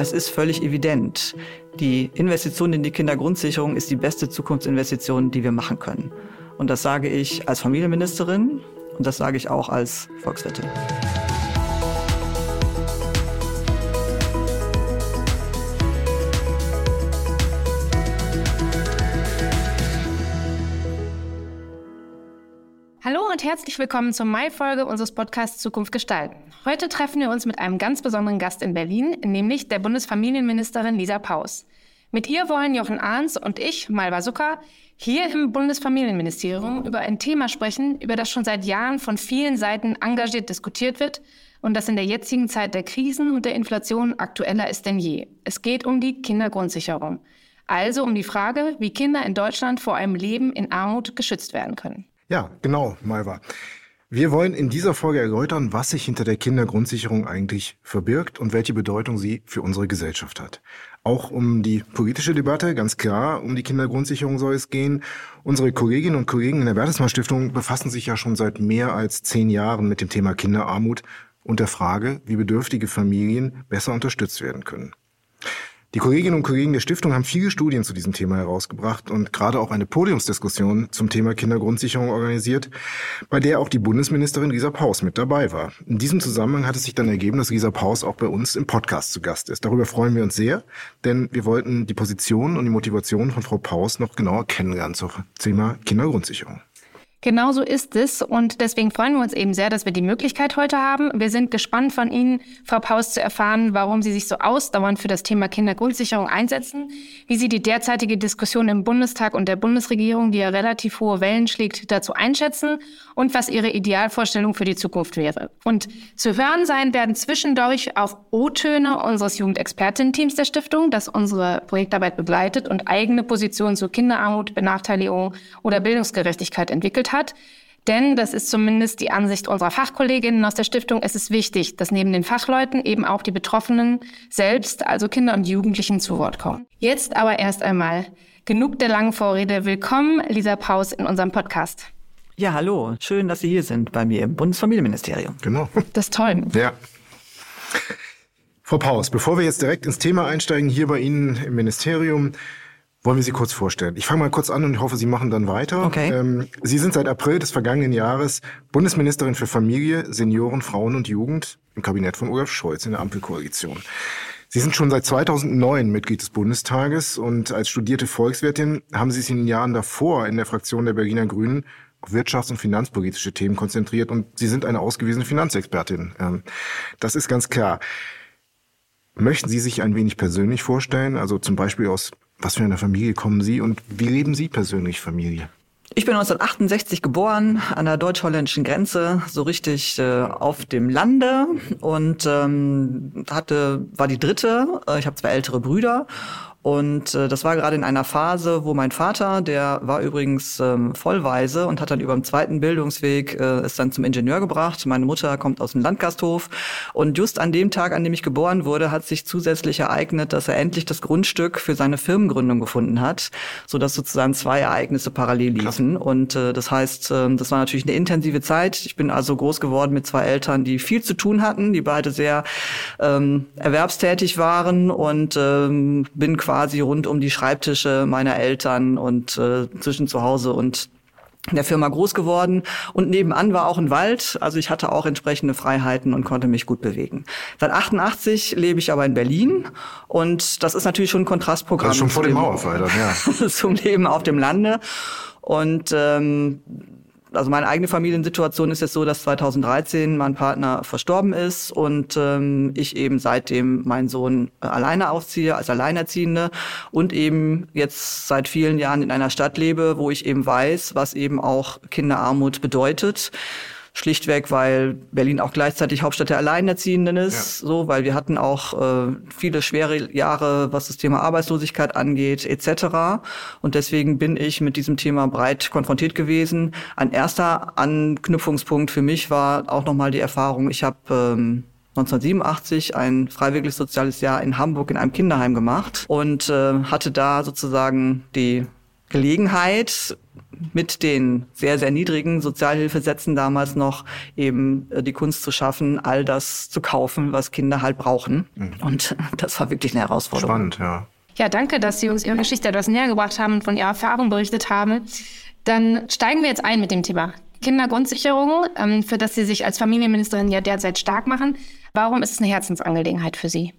Es ist völlig evident, die Investition in die Kindergrundsicherung ist die beste Zukunftsinvestition, die wir machen können. Und das sage ich als Familienministerin und das sage ich auch als Volkswirtin. Herzlich willkommen zur Mai-Folge unseres Podcasts Zukunft gestalten. Heute treffen wir uns mit einem ganz besonderen Gast in Berlin, nämlich der Bundesfamilienministerin Lisa Paus. Mit ihr wollen Jochen Ahns und ich, Malva Zucker, hier im Bundesfamilienministerium über ein Thema sprechen, über das schon seit Jahren von vielen Seiten engagiert diskutiert wird und das in der jetzigen Zeit der Krisen und der Inflation aktueller ist denn je. Es geht um die Kindergrundsicherung. Also um die Frage, wie Kinder in Deutschland vor einem Leben in Armut geschützt werden können. Ja, genau, Malva. Wir wollen in dieser Folge erläutern, was sich hinter der Kindergrundsicherung eigentlich verbirgt und welche Bedeutung sie für unsere Gesellschaft hat. Auch um die politische Debatte, ganz klar, um die Kindergrundsicherung soll es gehen. Unsere Kolleginnen und Kollegen in der Bertelsmann Stiftung befassen sich ja schon seit mehr als zehn Jahren mit dem Thema Kinderarmut und der Frage, wie bedürftige Familien besser unterstützt werden können. Die Kolleginnen und Kollegen der Stiftung haben viele Studien zu diesem Thema herausgebracht und gerade auch eine Podiumsdiskussion zum Thema Kindergrundsicherung organisiert, bei der auch die Bundesministerin Lisa Paus mit dabei war. In diesem Zusammenhang hat es sich dann ergeben, dass Lisa Paus auch bei uns im Podcast zu Gast ist. Darüber freuen wir uns sehr, denn wir wollten die Position und die Motivation von Frau Paus noch genauer kennenlernen zum Thema Kindergrundsicherung. Genau so ist es und deswegen freuen wir uns eben sehr, dass wir die Möglichkeit heute haben. Wir sind gespannt von Ihnen, Frau Paus, zu erfahren, warum Sie sich so ausdauernd für das Thema Kindergrundsicherung einsetzen, wie Sie die derzeitige Diskussion im Bundestag und der Bundesregierung, die ja relativ hohe Wellen schlägt, dazu einschätzen und was Ihre Idealvorstellung für die Zukunft wäre. Und zu hören sein werden zwischendurch auch O-Töne unseres Jugendexpertin-Teams der Stiftung, das unsere Projektarbeit begleitet und eigene Positionen zu Kinderarmut, Benachteiligung oder Bildungsgerechtigkeit entwickelt hat. Denn, das ist zumindest die Ansicht unserer Fachkolleginnen aus der Stiftung, es ist wichtig, dass neben den Fachleuten eben auch die Betroffenen selbst, also Kinder und Jugendlichen, zu Wort kommen. Jetzt aber erst einmal genug der langen Vorrede. Willkommen, Lisa Paus, in unserem Podcast. Ja, hallo. Schön, dass Sie hier sind bei mir im Bundesfamilienministerium. Genau. Das ist toll. Ja. Frau Paus, bevor wir jetzt direkt ins Thema einsteigen, hier bei Ihnen im Ministerium, wollen wir Sie kurz vorstellen. Ich fange mal kurz an und ich hoffe, Sie machen dann weiter. Okay. Ähm, Sie sind seit April des vergangenen Jahres Bundesministerin für Familie, Senioren, Frauen und Jugend im Kabinett von Olaf Scholz in der Ampelkoalition. Sie sind schon seit 2009 Mitglied des Bundestages und als studierte Volkswirtin haben Sie sich in den Jahren davor in der Fraktion der Berliner Grünen auf wirtschafts- und finanzpolitische Themen konzentriert und Sie sind eine ausgewiesene Finanzexpertin. Ähm, das ist ganz klar. Möchten Sie sich ein wenig persönlich vorstellen? Also zum Beispiel aus was für einer Familie kommen Sie und wie leben Sie persönlich Familie? Ich bin 1968 geboren an der deutsch-holländischen Grenze, so richtig äh, auf dem Lande und ähm, hatte war die dritte. Äh, ich habe zwei ältere Brüder und äh, das war gerade in einer Phase, wo mein Vater, der war übrigens ähm, vollweise und hat dann über den zweiten Bildungsweg äh, es dann zum Ingenieur gebracht. Meine Mutter kommt aus dem Landgasthof. Und just an dem Tag, an dem ich geboren wurde, hat sich zusätzlich ereignet, dass er endlich das Grundstück für seine Firmengründung gefunden hat, sodass sozusagen zwei Ereignisse parallel liefen. Krass. Und äh, das heißt, äh, das war natürlich eine intensive Zeit. Ich bin also groß geworden mit zwei Eltern, die viel zu tun hatten, die beide sehr ähm, erwerbstätig waren und ähm, bin quasi quasi rund um die Schreibtische meiner Eltern und äh, zwischen zu Hause und der Firma groß geworden und nebenan war auch ein Wald, also ich hatte auch entsprechende Freiheiten und konnte mich gut bewegen. Seit 88 lebe ich aber in Berlin und das ist natürlich schon ein Kontrastprogramm. Das ist schon vor dem Mauerfall dann, ja. zum Leben auf dem Lande und ähm, also meine eigene Familiensituation ist jetzt so, dass 2013 mein Partner verstorben ist und ähm, ich eben seitdem meinen Sohn äh, alleine aufziehe als Alleinerziehende und eben jetzt seit vielen Jahren in einer Stadt lebe, wo ich eben weiß, was eben auch Kinderarmut bedeutet. Schlichtweg, weil Berlin auch gleichzeitig Hauptstadt der Alleinerziehenden ist, ja. so, weil wir hatten auch äh, viele schwere Jahre, was das Thema Arbeitslosigkeit angeht, etc. Und deswegen bin ich mit diesem Thema breit konfrontiert gewesen. Ein erster Anknüpfungspunkt für mich war auch nochmal die Erfahrung, ich habe ähm, 1987 ein freiwilliges soziales Jahr in Hamburg in einem Kinderheim gemacht und äh, hatte da sozusagen die Gelegenheit, mit den sehr, sehr niedrigen Sozialhilfesätzen damals noch eben äh, die Kunst zu schaffen, all das zu kaufen, was Kinder halt brauchen. Mhm. Und das war wirklich eine Herausforderung. Spannend, ja. Ja, danke, dass Sie uns Ihre Geschichte etwas näher gebracht haben und von Ihrer Erfahrung berichtet haben. Dann steigen wir jetzt ein mit dem Thema Kindergrundsicherung, ähm, für das Sie sich als Familienministerin ja derzeit stark machen. Warum ist es eine Herzensangelegenheit für Sie?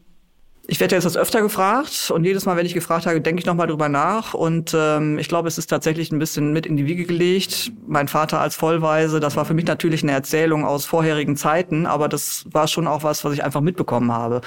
Ich werde jetzt das öfter gefragt und jedes Mal, wenn ich gefragt habe, denke ich nochmal drüber nach. Und ähm, ich glaube, es ist tatsächlich ein bisschen mit in die Wiege gelegt. Mein Vater als Vollweise, das war für mich natürlich eine Erzählung aus vorherigen Zeiten, aber das war schon auch was, was ich einfach mitbekommen habe.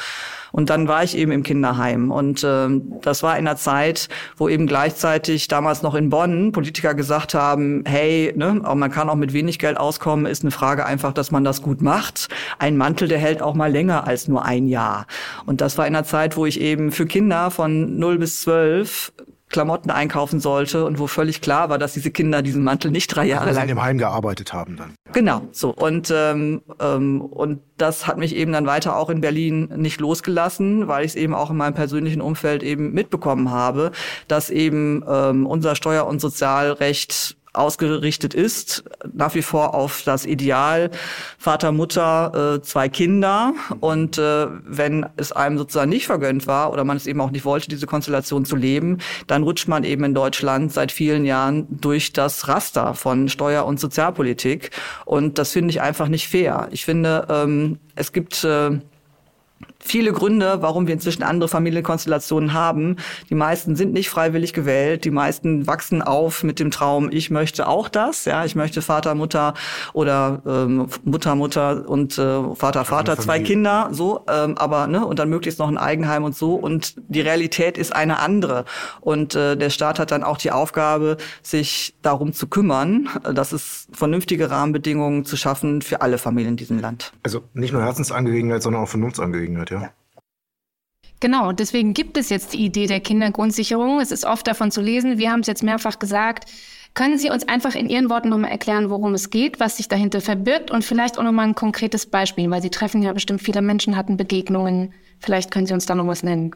Und dann war ich eben im Kinderheim. Und ähm, das war in einer Zeit, wo eben gleichzeitig damals noch in Bonn Politiker gesagt haben, hey, ne, man kann auch mit wenig Geld auskommen, ist eine Frage einfach, dass man das gut macht. Ein Mantel, der hält auch mal länger als nur ein Jahr. Und das war in einer Zeit, wo ich eben für Kinder von 0 bis 12 Klamotten einkaufen sollte und wo völlig klar war, dass diese Kinder diesen Mantel nicht drei Jahre also lang in dem Heim gearbeitet haben dann. Genau, so und ähm, ähm, und das hat mich eben dann weiter auch in Berlin nicht losgelassen, weil ich es eben auch in meinem persönlichen Umfeld eben mitbekommen habe, dass eben ähm, unser Steuer- und Sozialrecht ausgerichtet ist, nach wie vor auf das Ideal Vater, Mutter, äh, zwei Kinder. Und äh, wenn es einem sozusagen nicht vergönnt war oder man es eben auch nicht wollte, diese Konstellation zu leben, dann rutscht man eben in Deutschland seit vielen Jahren durch das Raster von Steuer- und Sozialpolitik. Und das finde ich einfach nicht fair. Ich finde, ähm, es gibt äh, viele Gründe, warum wir inzwischen andere Familienkonstellationen haben. Die meisten sind nicht freiwillig gewählt. Die meisten wachsen auf mit dem Traum, ich möchte auch das. Ja, ich möchte Vater, Mutter oder ähm, Mutter, Mutter und äh, Vater, Vater, zwei Kinder, so, ähm, aber ne, und dann möglichst noch ein Eigenheim und so. Und die Realität ist eine andere. Und äh, der Staat hat dann auch die Aufgabe, sich darum zu kümmern, dass es vernünftige Rahmenbedingungen zu schaffen für alle Familien in diesem Land. Also nicht nur Herzensangelegenheit, sondern auch Vernunftsangelegenheit Genau, deswegen gibt es jetzt die Idee der Kindergrundsicherung. Es ist oft davon zu lesen, wir haben es jetzt mehrfach gesagt. Können Sie uns einfach in Ihren Worten nochmal erklären, worum es geht, was sich dahinter verbirgt und vielleicht auch nochmal ein konkretes Beispiel, weil Sie treffen ja bestimmt viele Menschen, hatten Begegnungen. Vielleicht können Sie uns da noch was nennen.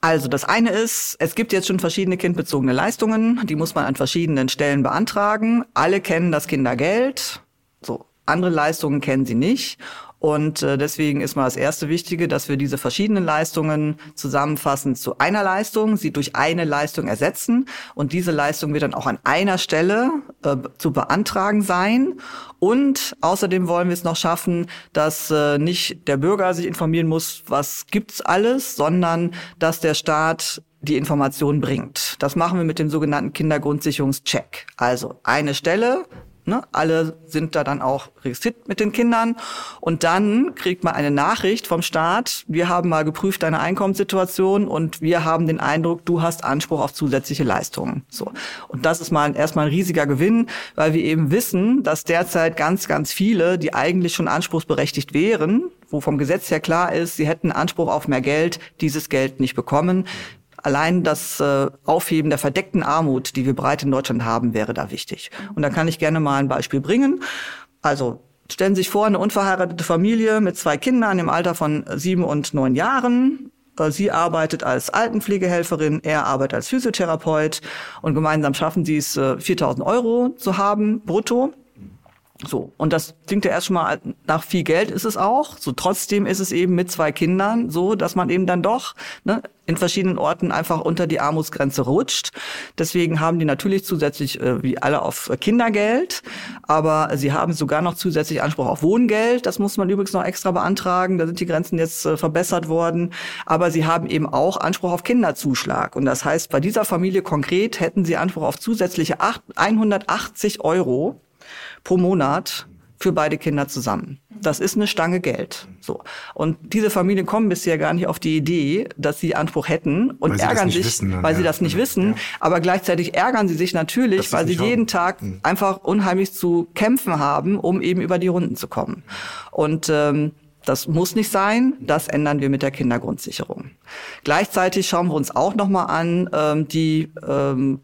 Also das eine ist, es gibt jetzt schon verschiedene kindbezogene Leistungen, die muss man an verschiedenen Stellen beantragen. Alle kennen das Kindergeld, so andere Leistungen kennen sie nicht. Und äh, deswegen ist mal das erste Wichtige, dass wir diese verschiedenen Leistungen zusammenfassen zu einer Leistung, sie durch eine Leistung ersetzen. Und diese Leistung wird dann auch an einer Stelle äh, zu beantragen sein. Und außerdem wollen wir es noch schaffen, dass äh, nicht der Bürger sich informieren muss, was gibt's alles, sondern dass der Staat die Information bringt. Das machen wir mit dem sogenannten Kindergrundsicherungscheck. Also eine Stelle, Ne? Alle sind da dann auch registriert mit den Kindern. Und dann kriegt man eine Nachricht vom Staat, wir haben mal geprüft deine Einkommenssituation und wir haben den Eindruck, du hast Anspruch auf zusätzliche Leistungen. So. Und das ist mal erstmal ein riesiger Gewinn, weil wir eben wissen, dass derzeit ganz, ganz viele, die eigentlich schon anspruchsberechtigt wären, wo vom Gesetz her klar ist, sie hätten Anspruch auf mehr Geld, dieses Geld nicht bekommen. Allein das äh, Aufheben der verdeckten Armut, die wir breit in Deutschland haben, wäre da wichtig. Und da kann ich gerne mal ein Beispiel bringen. Also stellen Sie sich vor, eine unverheiratete Familie mit zwei Kindern im Alter von sieben und neun Jahren. Äh, sie arbeitet als Altenpflegehelferin, er arbeitet als Physiotherapeut und gemeinsam schaffen sie es, 4000 äh, Euro zu haben, brutto. So, und das klingt ja erst schon mal nach viel Geld ist es auch. So trotzdem ist es eben mit zwei Kindern so, dass man eben dann doch ne, in verschiedenen Orten einfach unter die Armutsgrenze rutscht. Deswegen haben die natürlich zusätzlich äh, wie alle auf Kindergeld, aber sie haben sogar noch zusätzlich Anspruch auf Wohngeld. Das muss man übrigens noch extra beantragen. Da sind die Grenzen jetzt äh, verbessert worden. Aber sie haben eben auch Anspruch auf Kinderzuschlag. Und das heißt, bei dieser Familie konkret hätten sie Anspruch auf zusätzliche 180 Euro pro Monat für beide Kinder zusammen. Das ist eine Stange Geld. So. Und diese Familien kommen bisher gar nicht auf die Idee, dass sie Anspruch hätten und weil ärgern sich, dann, weil ja. sie das nicht wissen. Ja. Aber gleichzeitig ärgern sie sich natürlich, weil sie jeden haben. Tag mhm. einfach unheimlich zu kämpfen haben, um eben über die Runden zu kommen. Und ähm, das muss nicht sein. Das ändern wir mit der Kindergrundsicherung. Gleichzeitig schauen wir uns auch noch mal an ähm, die ähm,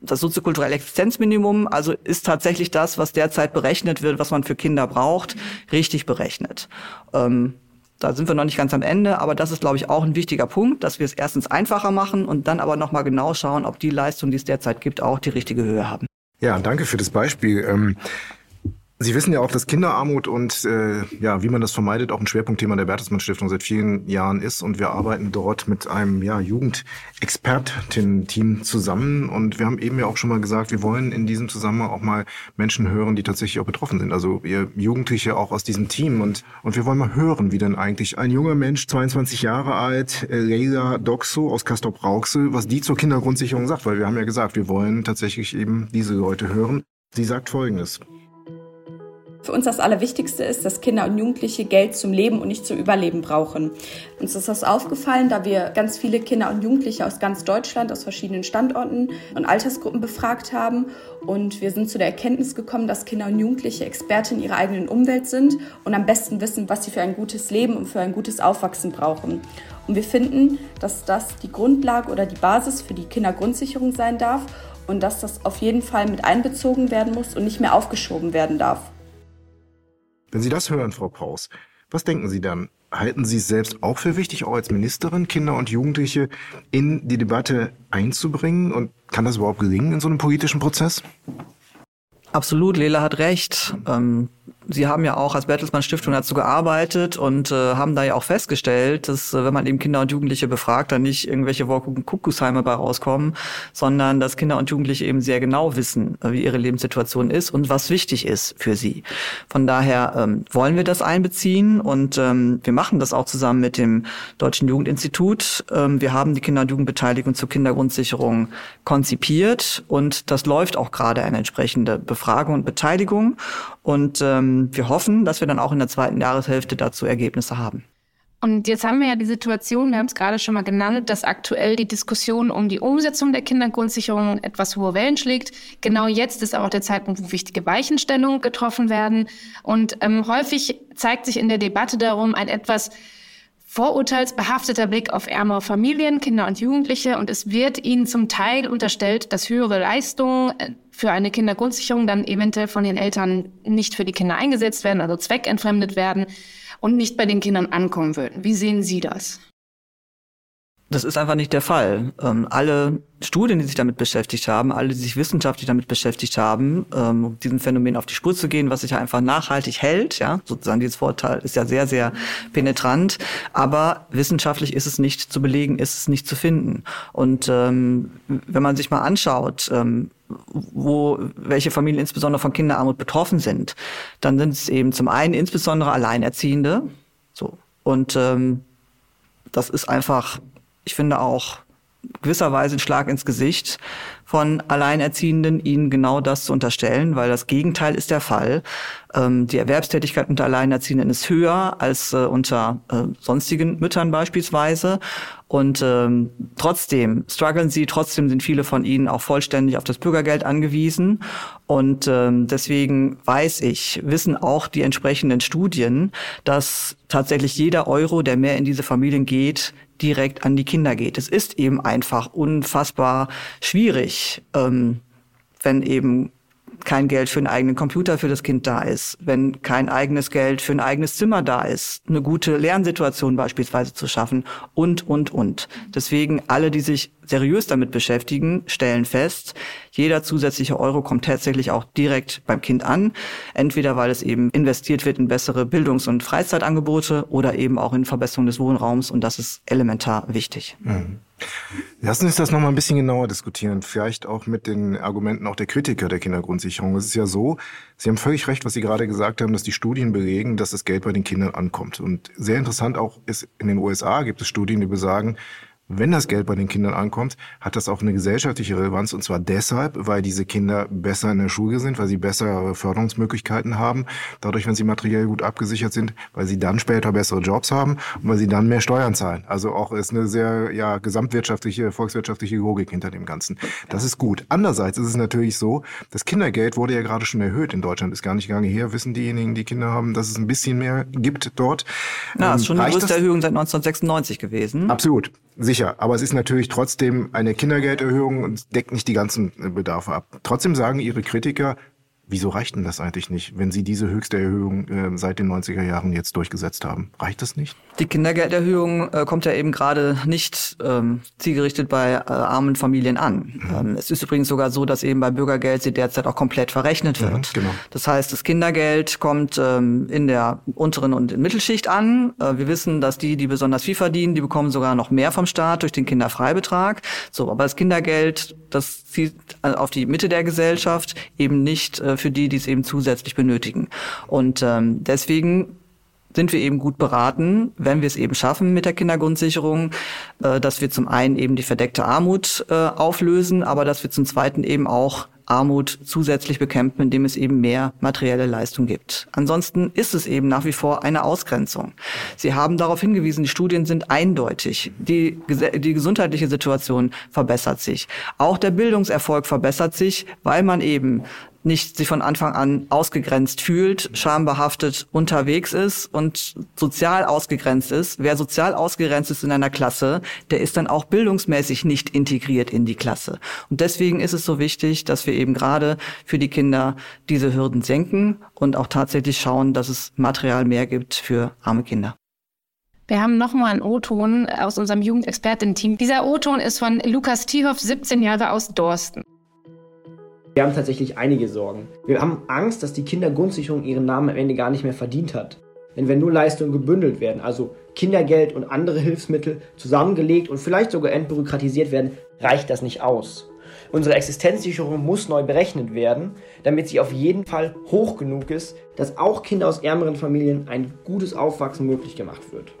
das soziokulturelle Existenzminimum, also ist tatsächlich das, was derzeit berechnet wird, was man für Kinder braucht, richtig berechnet. Ähm, da sind wir noch nicht ganz am Ende, aber das ist, glaube ich, auch ein wichtiger Punkt, dass wir es erstens einfacher machen und dann aber nochmal genau schauen, ob die Leistungen, die es derzeit gibt, auch die richtige Höhe haben. Ja, danke für das Beispiel. Ähm Sie wissen ja auch, dass Kinderarmut und äh, ja, wie man das vermeidet, auch ein Schwerpunktthema der Bertelsmann Stiftung seit vielen Jahren ist. Und wir arbeiten dort mit einem ja, Jugendexperten-Team zusammen. Und wir haben eben ja auch schon mal gesagt, wir wollen in diesem Zusammenhang auch mal Menschen hören, die tatsächlich auch betroffen sind. Also ihr Jugendliche auch aus diesem Team. Und, und wir wollen mal hören, wie denn eigentlich ein junger Mensch, 22 Jahre alt, äh, Leila Doxo aus Castrop-Rauxel, was die zur Kindergrundsicherung sagt. Weil wir haben ja gesagt, wir wollen tatsächlich eben diese Leute hören. Sie sagt Folgendes. Für uns das Allerwichtigste ist, dass Kinder und Jugendliche Geld zum Leben und nicht zum Überleben brauchen. Uns ist das aufgefallen, da wir ganz viele Kinder und Jugendliche aus ganz Deutschland, aus verschiedenen Standorten und Altersgruppen befragt haben. Und wir sind zu der Erkenntnis gekommen, dass Kinder und Jugendliche Experten in ihrer eigenen Umwelt sind und am besten wissen, was sie für ein gutes Leben und für ein gutes Aufwachsen brauchen. Und wir finden, dass das die Grundlage oder die Basis für die Kindergrundsicherung sein darf und dass das auf jeden Fall mit einbezogen werden muss und nicht mehr aufgeschoben werden darf. Wenn Sie das hören, Frau Paus, was denken Sie dann? Halten Sie es selbst auch für wichtig, auch als Ministerin Kinder und Jugendliche in die Debatte einzubringen? Und kann das überhaupt gelingen in so einem politischen Prozess? Absolut, Lela hat recht. Ähm, Sie haben ja auch als Bertelsmann Stiftung dazu gearbeitet und äh, haben da ja auch festgestellt, dass äh, wenn man eben Kinder und Jugendliche befragt, dann nicht irgendwelche Kuckucksheime bei rauskommen, sondern dass Kinder und Jugendliche eben sehr genau wissen, äh, wie ihre Lebenssituation ist und was wichtig ist für sie. Von daher ähm, wollen wir das einbeziehen und ähm, wir machen das auch zusammen mit dem Deutschen Jugendinstitut. Ähm, wir haben die Kinder- und Jugendbeteiligung zur Kindergrundsicherung konzipiert und das läuft auch gerade eine entsprechende Befragung und Beteiligung und ähm, ähm, wir hoffen, dass wir dann auch in der zweiten Jahreshälfte dazu Ergebnisse haben. Und jetzt haben wir ja die Situation, wir haben es gerade schon mal genannt, dass aktuell die Diskussion um die Umsetzung der Kindergrundsicherung etwas hohe Wellen schlägt. Genau jetzt ist auch der Zeitpunkt, wo wichtige Weichenstellungen getroffen werden. Und ähm, häufig zeigt sich in der Debatte darum ein etwas vorurteilsbehafteter Blick auf ärmere Familien, Kinder und Jugendliche. Und es wird ihnen zum Teil unterstellt, dass höhere Leistungen äh, für eine Kindergrundsicherung dann eventuell von den Eltern nicht für die Kinder eingesetzt werden, also zweckentfremdet werden und nicht bei den Kindern ankommen würden. Wie sehen Sie das? Das ist einfach nicht der Fall. Ähm, alle Studien, die sich damit beschäftigt haben, alle, die sich wissenschaftlich damit beschäftigt haben, ähm, um diesem Phänomen auf die Spur zu gehen, was sich ja einfach nachhaltig hält, ja, sozusagen dieses Vorteil ist ja sehr, sehr penetrant, aber wissenschaftlich ist es nicht zu belegen, ist es nicht zu finden. Und ähm, wenn man sich mal anschaut, ähm, wo welche Familien insbesondere von Kinderarmut betroffen sind, dann sind es eben zum einen insbesondere Alleinerziehende, so und ähm, das ist einfach ich finde auch gewisserweise ein Schlag ins Gesicht von Alleinerziehenden, ihnen genau das zu unterstellen, weil das Gegenteil ist der Fall. Ähm, die Erwerbstätigkeit unter Alleinerziehenden ist höher als äh, unter äh, sonstigen Müttern beispielsweise. Und ähm, trotzdem strugglen sie, trotzdem sind viele von ihnen auch vollständig auf das Bürgergeld angewiesen. Und ähm, deswegen weiß ich, wissen auch die entsprechenden Studien, dass tatsächlich jeder Euro, der mehr in diese Familien geht, direkt an die Kinder geht. Es ist eben einfach unfassbar schwierig, ähm, wenn eben kein Geld für einen eigenen Computer für das Kind da ist, wenn kein eigenes Geld für ein eigenes Zimmer da ist, eine gute Lernsituation beispielsweise zu schaffen und, und, und. Deswegen alle, die sich seriös damit beschäftigen, stellen fest, jeder zusätzliche Euro kommt tatsächlich auch direkt beim Kind an. Entweder weil es eben investiert wird in bessere Bildungs- und Freizeitangebote oder eben auch in Verbesserung des Wohnraums und das ist elementar wichtig. Mhm. Lassen Sie uns das nochmal ein bisschen genauer diskutieren, vielleicht auch mit den Argumenten auch der Kritiker der Kindergrundsicherung. Es ist ja so, Sie haben völlig recht, was Sie gerade gesagt haben, dass die Studien belegen, dass das Geld bei den Kindern ankommt. Und sehr interessant auch ist, in den USA gibt es Studien, die besagen, wenn das Geld bei den Kindern ankommt, hat das auch eine gesellschaftliche Relevanz und zwar deshalb, weil diese Kinder besser in der Schule sind, weil sie bessere Förderungsmöglichkeiten haben, dadurch, wenn sie materiell gut abgesichert sind, weil sie dann später bessere Jobs haben und weil sie dann mehr Steuern zahlen. Also auch ist eine sehr ja gesamtwirtschaftliche, volkswirtschaftliche Logik hinter dem Ganzen. Das ist gut. Andererseits ist es natürlich so, das Kindergeld wurde ja gerade schon erhöht in Deutschland, ist gar nicht lange her, wissen diejenigen, die Kinder haben, dass es ein bisschen mehr gibt dort. Ja, ist schon die größte Erhöhung seit 1996 gewesen. Absolut. Sicher, aber es ist natürlich trotzdem eine Kindergelderhöhung und deckt nicht die ganzen Bedarfe ab. Trotzdem sagen ihre Kritiker, Wieso reicht denn das eigentlich nicht, wenn Sie diese höchste Erhöhung äh, seit den 90er Jahren jetzt durchgesetzt haben? Reicht das nicht? Die Kindergelderhöhung äh, kommt ja eben gerade nicht ähm, zielgerichtet bei äh, armen Familien an. Mhm. Ähm, es ist übrigens sogar so, dass eben bei Bürgergeld sie derzeit auch komplett verrechnet wird. Mhm, genau. Das heißt, das Kindergeld kommt ähm, in der unteren und Mittelschicht an. Äh, wir wissen, dass die, die besonders viel verdienen, die bekommen sogar noch mehr vom Staat durch den Kinderfreibetrag. So, aber das Kindergeld, das zieht äh, auf die Mitte der Gesellschaft, eben nicht äh, für die, die es eben zusätzlich benötigen. Und ähm, deswegen sind wir eben gut beraten, wenn wir es eben schaffen mit der Kindergrundsicherung, äh, dass wir zum einen eben die verdeckte Armut äh, auflösen, aber dass wir zum zweiten eben auch Armut zusätzlich bekämpfen, indem es eben mehr materielle Leistung gibt. Ansonsten ist es eben nach wie vor eine Ausgrenzung. Sie haben darauf hingewiesen, die Studien sind eindeutig. Die, die gesundheitliche Situation verbessert sich. Auch der Bildungserfolg verbessert sich, weil man eben nicht sich von Anfang an ausgegrenzt fühlt, schambehaftet unterwegs ist und sozial ausgegrenzt ist. Wer sozial ausgegrenzt ist in einer Klasse, der ist dann auch bildungsmäßig nicht integriert in die Klasse. Und deswegen ist es so wichtig, dass wir eben gerade für die Kinder diese Hürden senken und auch tatsächlich schauen, dass es Material mehr gibt für arme Kinder. Wir haben nochmal einen O-Ton aus unserem Jugendexperten-Team. Dieser O-Ton ist von Lukas Tiehoff, 17 Jahre aus Dorsten. Wir haben tatsächlich einige Sorgen. Wir haben Angst, dass die Kindergrundsicherung ihren Namen am Ende gar nicht mehr verdient hat. Denn wenn nur Leistungen gebündelt werden, also Kindergeld und andere Hilfsmittel zusammengelegt und vielleicht sogar entbürokratisiert werden, reicht das nicht aus. Unsere Existenzsicherung muss neu berechnet werden, damit sie auf jeden Fall hoch genug ist, dass auch Kinder aus ärmeren Familien ein gutes Aufwachsen möglich gemacht wird.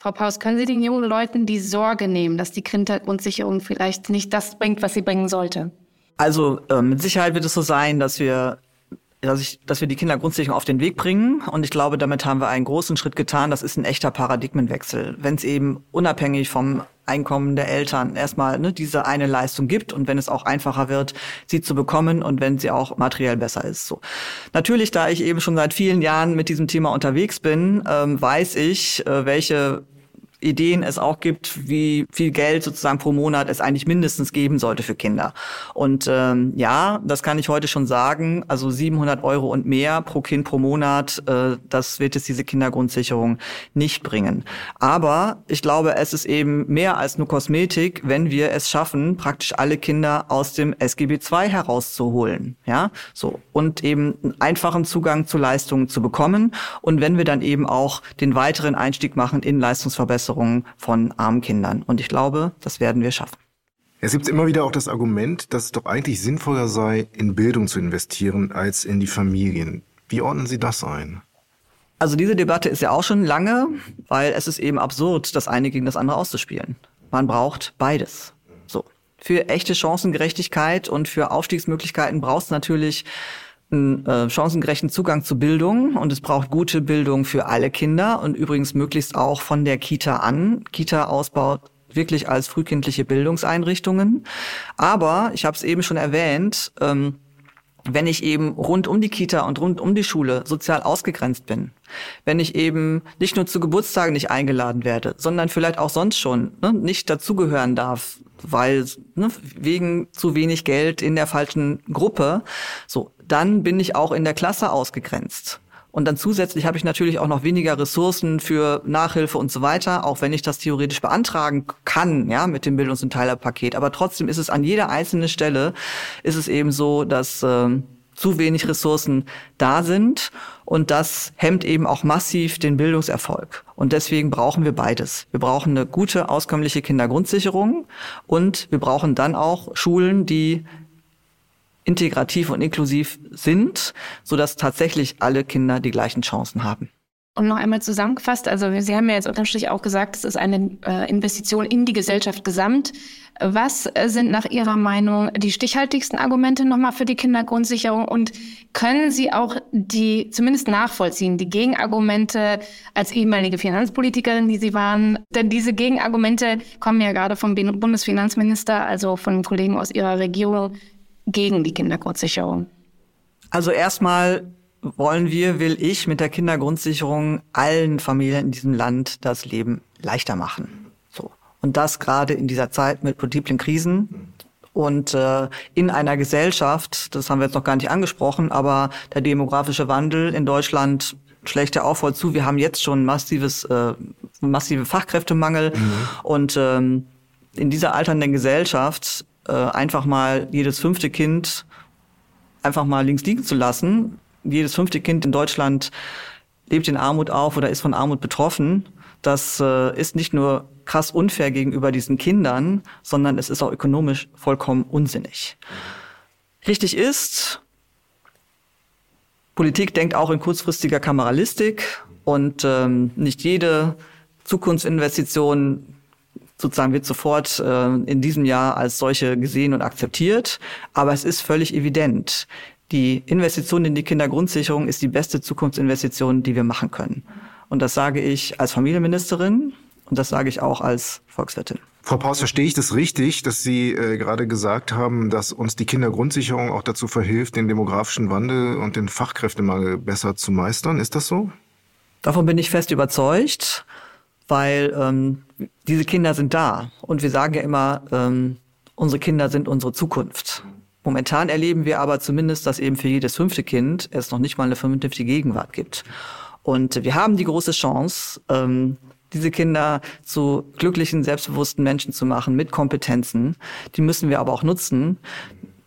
Frau Paus, können Sie den jungen Leuten die Sorge nehmen, dass die Kindergrundsicherung vielleicht nicht das bringt, was sie bringen sollte? Also äh, mit Sicherheit wird es so sein, dass wir dass, ich, dass wir die Kindergrundsicherung auf den Weg bringen. Und ich glaube, damit haben wir einen großen Schritt getan. Das ist ein echter Paradigmenwechsel. Wenn es eben unabhängig vom Einkommen der Eltern erstmal ne, diese eine Leistung gibt und wenn es auch einfacher wird, sie zu bekommen und wenn sie auch materiell besser ist. So. Natürlich, da ich eben schon seit vielen Jahren mit diesem Thema unterwegs bin, ähm, weiß ich, äh, welche Ideen es auch gibt, wie viel Geld sozusagen pro Monat es eigentlich mindestens geben sollte für Kinder. Und ähm, ja, das kann ich heute schon sagen. Also 700 Euro und mehr pro Kind pro Monat, äh, das wird jetzt diese Kindergrundsicherung nicht bringen. Aber ich glaube, es ist eben mehr als nur Kosmetik, wenn wir es schaffen, praktisch alle Kinder aus dem SGB II herauszuholen. Ja, so und eben einen einfachen Zugang zu Leistungen zu bekommen. Und wenn wir dann eben auch den weiteren Einstieg machen in Leistungsverbesserungen Verbesserung von armen Kindern. Und ich glaube, das werden wir schaffen. Es gibt immer wieder auch das Argument, dass es doch eigentlich sinnvoller sei, in Bildung zu investieren als in die Familien. Wie ordnen Sie das ein? Also diese Debatte ist ja auch schon lange, weil es ist eben absurd, das eine gegen das andere auszuspielen. Man braucht beides. So. Für echte Chancengerechtigkeit und für Aufstiegsmöglichkeiten braucht es natürlich einen äh, chancengerechten Zugang zu Bildung und es braucht gute Bildung für alle Kinder und übrigens möglichst auch von der Kita an. Kita-Ausbau wirklich als frühkindliche Bildungseinrichtungen. Aber ich habe es eben schon erwähnt, ähm, wenn ich eben rund um die Kita und rund um die Schule sozial ausgegrenzt bin, wenn ich eben nicht nur zu Geburtstagen nicht eingeladen werde, sondern vielleicht auch sonst schon ne, nicht dazugehören darf, weil ne, wegen zu wenig Geld in der falschen Gruppe, so dann bin ich auch in der Klasse ausgegrenzt. Und dann zusätzlich habe ich natürlich auch noch weniger Ressourcen für Nachhilfe und so weiter, auch wenn ich das theoretisch beantragen kann, ja, mit dem Bildungs- und Teilerpaket. Aber trotzdem ist es an jeder einzelnen Stelle, ist es eben so, dass äh, zu wenig Ressourcen da sind. Und das hemmt eben auch massiv den Bildungserfolg. Und deswegen brauchen wir beides. Wir brauchen eine gute, auskömmliche Kindergrundsicherung und wir brauchen dann auch Schulen, die integrativ und inklusiv sind, sodass tatsächlich alle Kinder die gleichen Chancen haben. Und noch einmal zusammengefasst, also Sie haben ja jetzt unterm Strich auch gesagt, es ist eine äh, Investition in die Gesellschaft gesamt. Was äh, sind nach Ihrer Meinung die stichhaltigsten Argumente nochmal für die Kindergrundsicherung? Und können Sie auch die zumindest nachvollziehen, die Gegenargumente als ehemalige Finanzpolitikerin, die Sie waren? Denn diese Gegenargumente kommen ja gerade vom Bundesfinanzminister, also von Kollegen aus Ihrer Regierung, gegen die Kindergrundsicherung? Also erstmal wollen wir, will ich mit der Kindergrundsicherung allen Familien in diesem Land das Leben leichter machen. So. Und das gerade in dieser Zeit mit multiplen Krisen Und äh, in einer Gesellschaft, das haben wir jetzt noch gar nicht angesprochen, aber der demografische Wandel in Deutschland schlägt ja auch voll zu. Wir haben jetzt schon massives, äh, massive Fachkräftemangel mhm. und ähm, in dieser alternden Gesellschaft äh, einfach mal jedes fünfte Kind einfach mal links liegen zu lassen. Jedes fünfte Kind in Deutschland lebt in Armut auf oder ist von Armut betroffen. Das äh, ist nicht nur krass unfair gegenüber diesen Kindern, sondern es ist auch ökonomisch vollkommen unsinnig. Richtig ist, Politik denkt auch in kurzfristiger Kameralistik und ähm, nicht jede Zukunftsinvestition sozusagen wird sofort äh, in diesem Jahr als solche gesehen und akzeptiert. Aber es ist völlig evident, die Investition in die Kindergrundsicherung ist die beste Zukunftsinvestition, die wir machen können. Und das sage ich als Familienministerin und das sage ich auch als Volkswirtin. Frau Paus, verstehe ich das richtig, dass Sie äh, gerade gesagt haben, dass uns die Kindergrundsicherung auch dazu verhilft, den demografischen Wandel und den Fachkräftemangel besser zu meistern? Ist das so? Davon bin ich fest überzeugt, weil ähm, diese Kinder sind da. Und wir sagen ja immer, ähm, unsere Kinder sind unsere Zukunft. Momentan erleben wir aber zumindest, dass eben für jedes fünfte Kind es noch nicht mal eine vernünftige Gegenwart gibt. Und wir haben die große Chance, ähm, diese Kinder zu glücklichen, selbstbewussten Menschen zu machen mit Kompetenzen. Die müssen wir aber auch nutzen.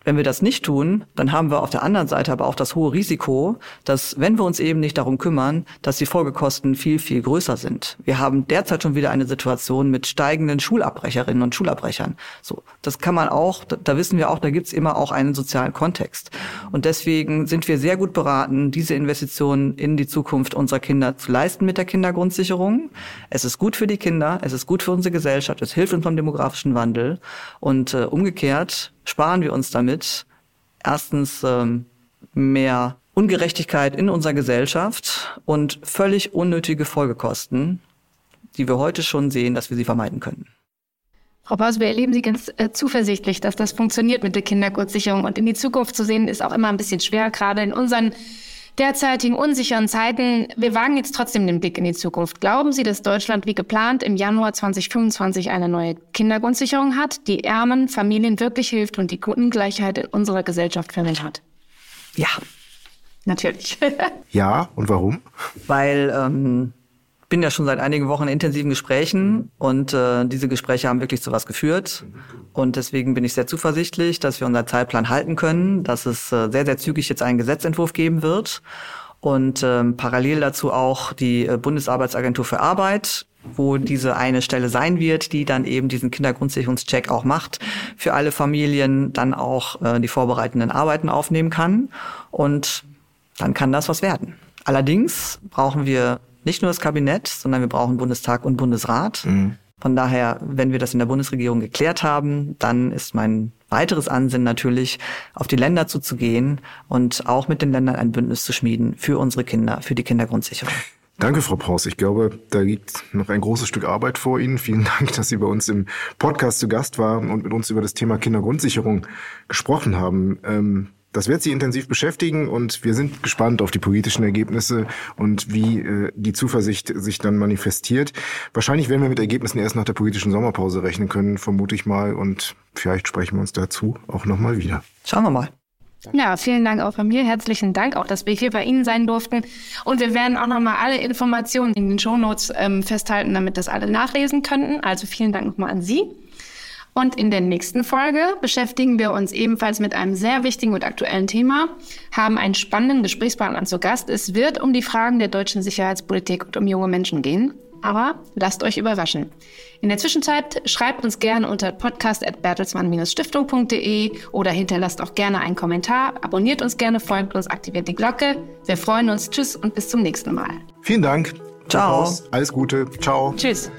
Wenn wir das nicht tun, dann haben wir auf der anderen Seite aber auch das hohe Risiko, dass wenn wir uns eben nicht darum kümmern, dass die Folgekosten viel, viel größer sind. Wir haben derzeit schon wieder eine Situation mit steigenden Schulabbrecherinnen und Schulabbrechern. So, das kann man auch, da, wissen wir auch, da gibt's immer auch einen sozialen Kontext. Und deswegen sind wir sehr gut beraten, diese Investitionen in die Zukunft unserer Kinder zu leisten mit der Kindergrundsicherung. Es ist gut für die Kinder, es ist gut für unsere Gesellschaft, es hilft uns beim demografischen Wandel. Und äh, umgekehrt sparen wir uns damit erstens ähm, mehr Ungerechtigkeit in unserer Gesellschaft und völlig unnötige Folgekosten, die wir heute schon sehen, dass wir sie vermeiden können. Frau Paus, wir erleben Sie ganz äh, zuversichtlich, dass das funktioniert mit der Kinderkurzsicherung. Und in die Zukunft zu sehen, ist auch immer ein bisschen schwer, gerade in unseren derzeitigen unsicheren Zeiten. Wir wagen jetzt trotzdem den Blick in die Zukunft. Glauben Sie, dass Deutschland wie geplant im Januar 2025 eine neue Kindergrundsicherung hat, die ärmen Familien wirklich hilft und die Ungleichheit in unserer Gesellschaft verringert? Ja. Natürlich. ja, und warum? Weil ähm, bin ja schon seit einigen Wochen in intensiven Gesprächen und äh, diese Gespräche haben wirklich zu was geführt. Und deswegen bin ich sehr zuversichtlich, dass wir unseren Zeitplan halten können, dass es äh, sehr, sehr zügig jetzt einen Gesetzentwurf geben wird. Und ähm, parallel dazu auch die äh, Bundesarbeitsagentur für Arbeit, wo diese eine Stelle sein wird, die dann eben diesen Kindergrundsicherungscheck auch macht, für alle Familien dann auch äh, die vorbereitenden Arbeiten aufnehmen kann. Und dann kann das was werden. Allerdings brauchen wir nicht nur das Kabinett, sondern wir brauchen Bundestag und Bundesrat. Mhm. Von daher, wenn wir das in der Bundesregierung geklärt haben, dann ist mein weiteres Ansinnen natürlich, auf die Länder zuzugehen und auch mit den Ländern ein Bündnis zu schmieden für unsere Kinder, für die Kindergrundsicherung. Danke, Frau Paus. Ich glaube, da liegt noch ein großes Stück Arbeit vor Ihnen. Vielen Dank, dass Sie bei uns im Podcast zu Gast waren und mit uns über das Thema Kindergrundsicherung gesprochen haben. Ähm das wird Sie intensiv beschäftigen und wir sind gespannt auf die politischen Ergebnisse und wie äh, die Zuversicht sich dann manifestiert. Wahrscheinlich werden wir mit Ergebnissen erst nach der politischen Sommerpause rechnen können, vermute ich mal. Und vielleicht sprechen wir uns dazu auch nochmal wieder. Schauen wir mal. Ja, vielen Dank auch von mir. Herzlichen Dank auch, dass wir hier bei Ihnen sein durften. Und wir werden auch nochmal alle Informationen in den Shownotes ähm, festhalten, damit das alle nachlesen könnten. Also vielen Dank nochmal an Sie. Und in der nächsten Folge beschäftigen wir uns ebenfalls mit einem sehr wichtigen und aktuellen Thema, haben einen spannenden Gesprächspartner zu Gast. Es wird um die Fragen der deutschen Sicherheitspolitik und um junge Menschen gehen. Aber lasst euch überraschen. In der Zwischenzeit schreibt uns gerne unter podcast.bertelsmann-stiftung.de oder hinterlasst auch gerne einen Kommentar, abonniert uns gerne, folgt uns, aktiviert die Glocke. Wir freuen uns. Tschüss und bis zum nächsten Mal. Vielen Dank. Ciao. Alles Gute. Ciao. Tschüss.